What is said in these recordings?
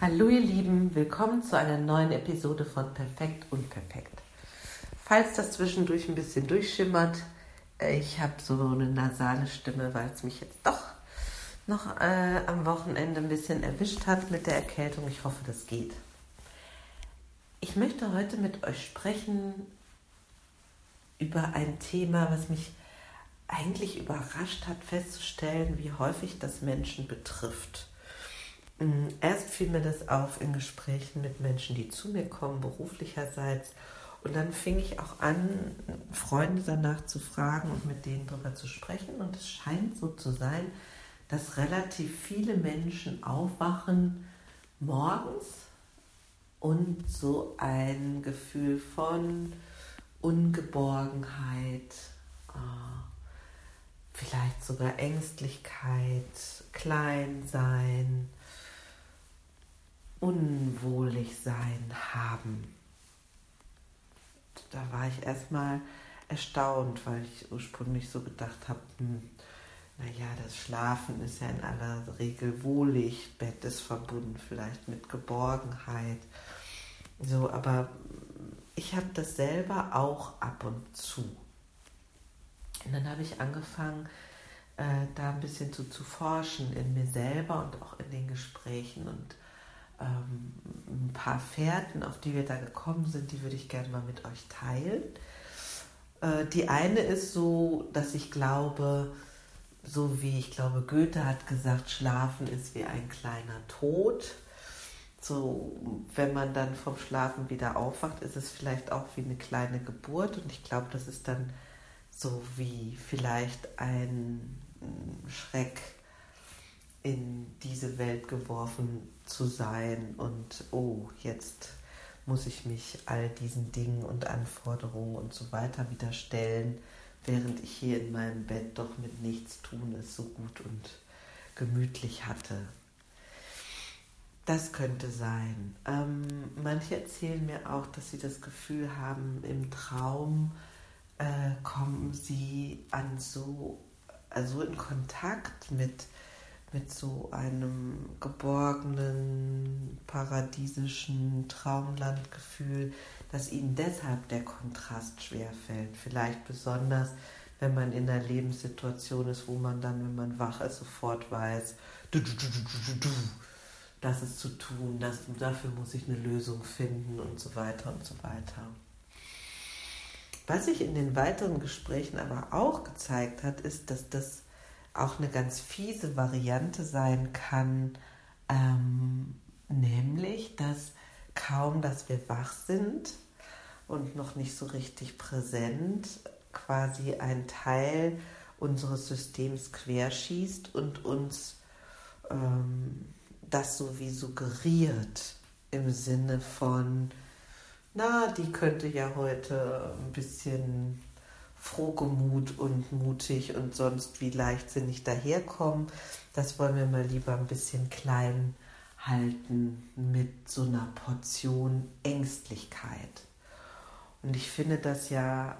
Hallo ihr Lieben, willkommen zu einer neuen Episode von Perfekt und Perfekt. Falls das zwischendurch ein bisschen durchschimmert, äh, ich habe so eine nasale Stimme, weil es mich jetzt doch noch äh, am Wochenende ein bisschen erwischt hat mit der Erkältung. Ich hoffe, das geht. Ich möchte heute mit euch sprechen über ein Thema, was mich eigentlich überrascht hat, festzustellen, wie häufig das Menschen betrifft. Fiel mir das auf in Gesprächen mit Menschen, die zu mir kommen, beruflicherseits. Und dann fing ich auch an, Freunde danach zu fragen und mit denen darüber zu sprechen. Und es scheint so zu sein, dass relativ viele Menschen aufwachen morgens und so ein Gefühl von Ungeborgenheit, äh, vielleicht sogar Ängstlichkeit, Kleinsein, unwohlig sein haben. Da war ich erstmal erstaunt, weil ich ursprünglich so gedacht habe, hm, naja, das Schlafen ist ja in aller Regel wohlig, Bett ist verbunden vielleicht mit Geborgenheit. So, aber ich habe das selber auch ab und zu. Und dann habe ich angefangen, äh, da ein bisschen zu, zu forschen in mir selber und auch in den Gesprächen und ähm, ein paar Fährten, auf die wir da gekommen sind, die würde ich gerne mal mit euch teilen. Äh, die eine ist so, dass ich glaube, so wie ich glaube, Goethe hat gesagt, Schlafen ist wie ein kleiner Tod. So, wenn man dann vom Schlafen wieder aufwacht, ist es vielleicht auch wie eine kleine Geburt. Und ich glaube, das ist dann so wie vielleicht ein Schreck in diese Welt geworfen zu sein und oh, jetzt muss ich mich all diesen Dingen und Anforderungen und so weiter wieder stellen, während ich hier in meinem Bett doch mit nichts tun es so gut und gemütlich hatte. Das könnte sein. Ähm, manche erzählen mir auch, dass sie das Gefühl haben, im Traum äh, kommen sie an so, also in Kontakt mit mit so einem geborgenen, paradiesischen Traumlandgefühl, dass ihnen deshalb der Kontrast schwer fällt. Vielleicht besonders, wenn man in einer Lebenssituation ist, wo man dann, wenn man wach ist, sofort weiß, du, du, du, das ist zu tun, das, dafür muss ich eine Lösung finden und so weiter und so weiter. Was sich in den weiteren Gesprächen aber auch gezeigt hat, ist, dass das auch eine ganz fiese Variante sein kann, ähm, nämlich, dass kaum, dass wir wach sind und noch nicht so richtig präsent, quasi ein Teil unseres Systems querschießt und uns ähm, das so wie suggeriert im Sinne von, na, die könnte ja heute ein bisschen frohgemut und mutig und sonst wie leichtsinnig daherkommen. Das wollen wir mal lieber ein bisschen klein halten mit so einer Portion Ängstlichkeit. Und ich finde das ja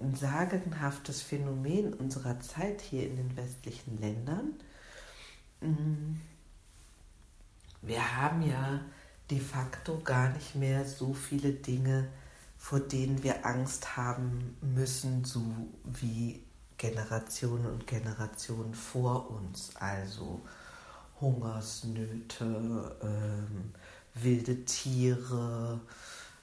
ein sagenhaftes Phänomen unserer Zeit hier in den westlichen Ländern. Mm. Wir haben ja de facto gar nicht mehr so viele Dinge, vor denen wir Angst haben müssen, so wie Generationen und Generationen vor uns. Also Hungersnöte, ähm, wilde Tiere,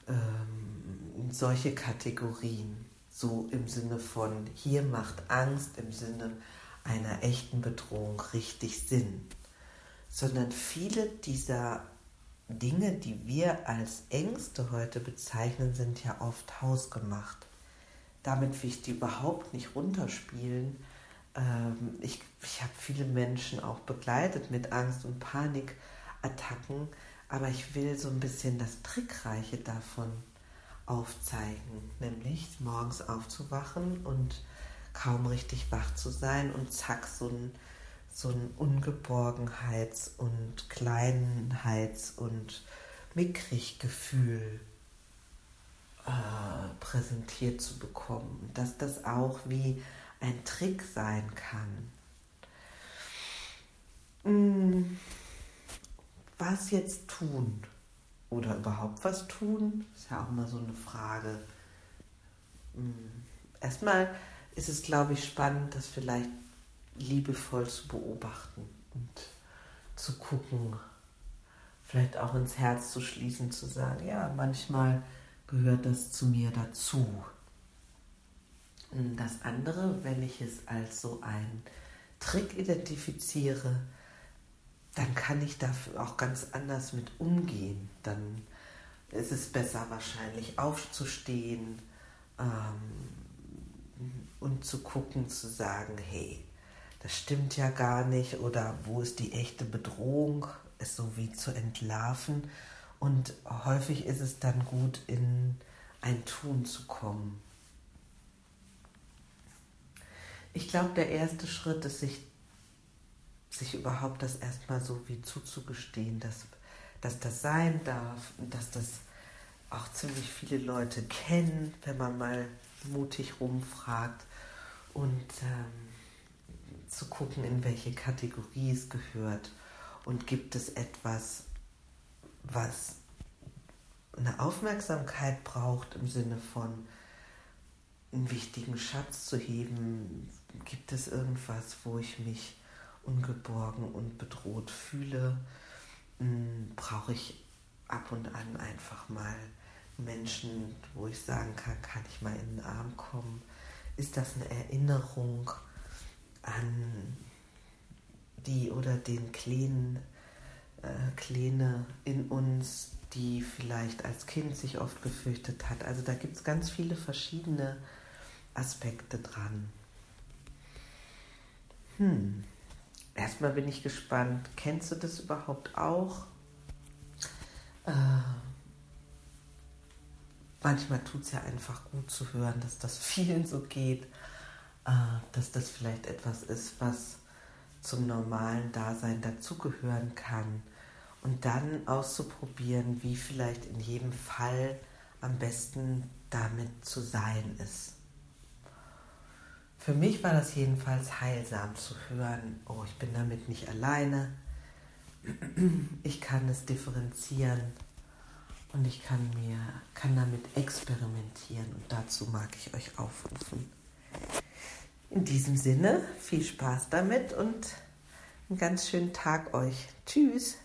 ähm, solche Kategorien. So im Sinne von, hier macht Angst im Sinne einer echten Bedrohung richtig Sinn. Sondern viele dieser Dinge, die wir als Ängste heute bezeichnen, sind ja oft hausgemacht. Damit will ich die überhaupt nicht runterspielen. Ähm, ich ich habe viele Menschen auch begleitet mit Angst- und Panikattacken, aber ich will so ein bisschen das Trickreiche davon aufzeigen, nämlich morgens aufzuwachen und kaum richtig wach zu sein und zack, so ein so ein Ungeborgenheits- und Kleinheits- und Mickriggefühl äh, präsentiert zu bekommen. Dass das auch wie ein Trick sein kann. Hm. was jetzt tun? Oder überhaupt was tun? Ist ja auch immer so eine Frage. Hm, erstmal ist es, glaube ich, spannend, das vielleicht liebevoll zu beobachten und zu gucken, vielleicht auch ins Herz zu schließen, zu sagen, ja, manchmal gehört das zu mir dazu. Das andere, wenn ich es als so ein Trick identifiziere, dann kann ich dafür auch ganz anders mit umgehen. Dann ist es besser wahrscheinlich aufzustehen ähm, und zu gucken, zu sagen, hey, das stimmt ja gar nicht oder wo ist die echte Bedrohung, es so wie zu entlarven. Und häufig ist es dann gut, in ein Tun zu kommen. Ich glaube, der erste Schritt ist, sich, sich überhaupt das erstmal so wie zuzugestehen, dass, dass das sein darf und dass das auch ziemlich viele Leute kennen, wenn man mal mutig rumfragt und ähm, zu gucken, in welche Kategorie es gehört? Und gibt es etwas, was eine Aufmerksamkeit braucht im Sinne von einen wichtigen Schatz zu heben, gibt es irgendwas, wo ich mich ungeborgen und bedroht fühle, hm, brauche ich ab und an einfach mal Menschen, wo ich sagen kann, kann ich mal in den Arm kommen? Ist das eine Erinnerung an die oder den kleinen äh, Kleine in uns, die vielleicht als Kind sich oft gefürchtet hat? Also da gibt es ganz viele verschiedene Aspekte dran. Hm. Erstmal bin ich gespannt. Kennst du das überhaupt auch? Äh, manchmal tut es ja einfach gut zu hören, dass das vielen so geht, dass das vielleicht etwas ist, was zum normalen Dasein dazugehören kann. Und dann auszuprobieren, wie vielleicht in jedem Fall am besten damit zu sein ist. Für mich war das jedenfalls heilsam zu hören, oh, ich bin damit nicht alleine, ich kann es differenzieren und ich kann mir kann damit experimentieren und dazu mag ich euch aufrufen. In diesem Sinne, viel Spaß damit und einen ganz schönen Tag euch. Tschüss.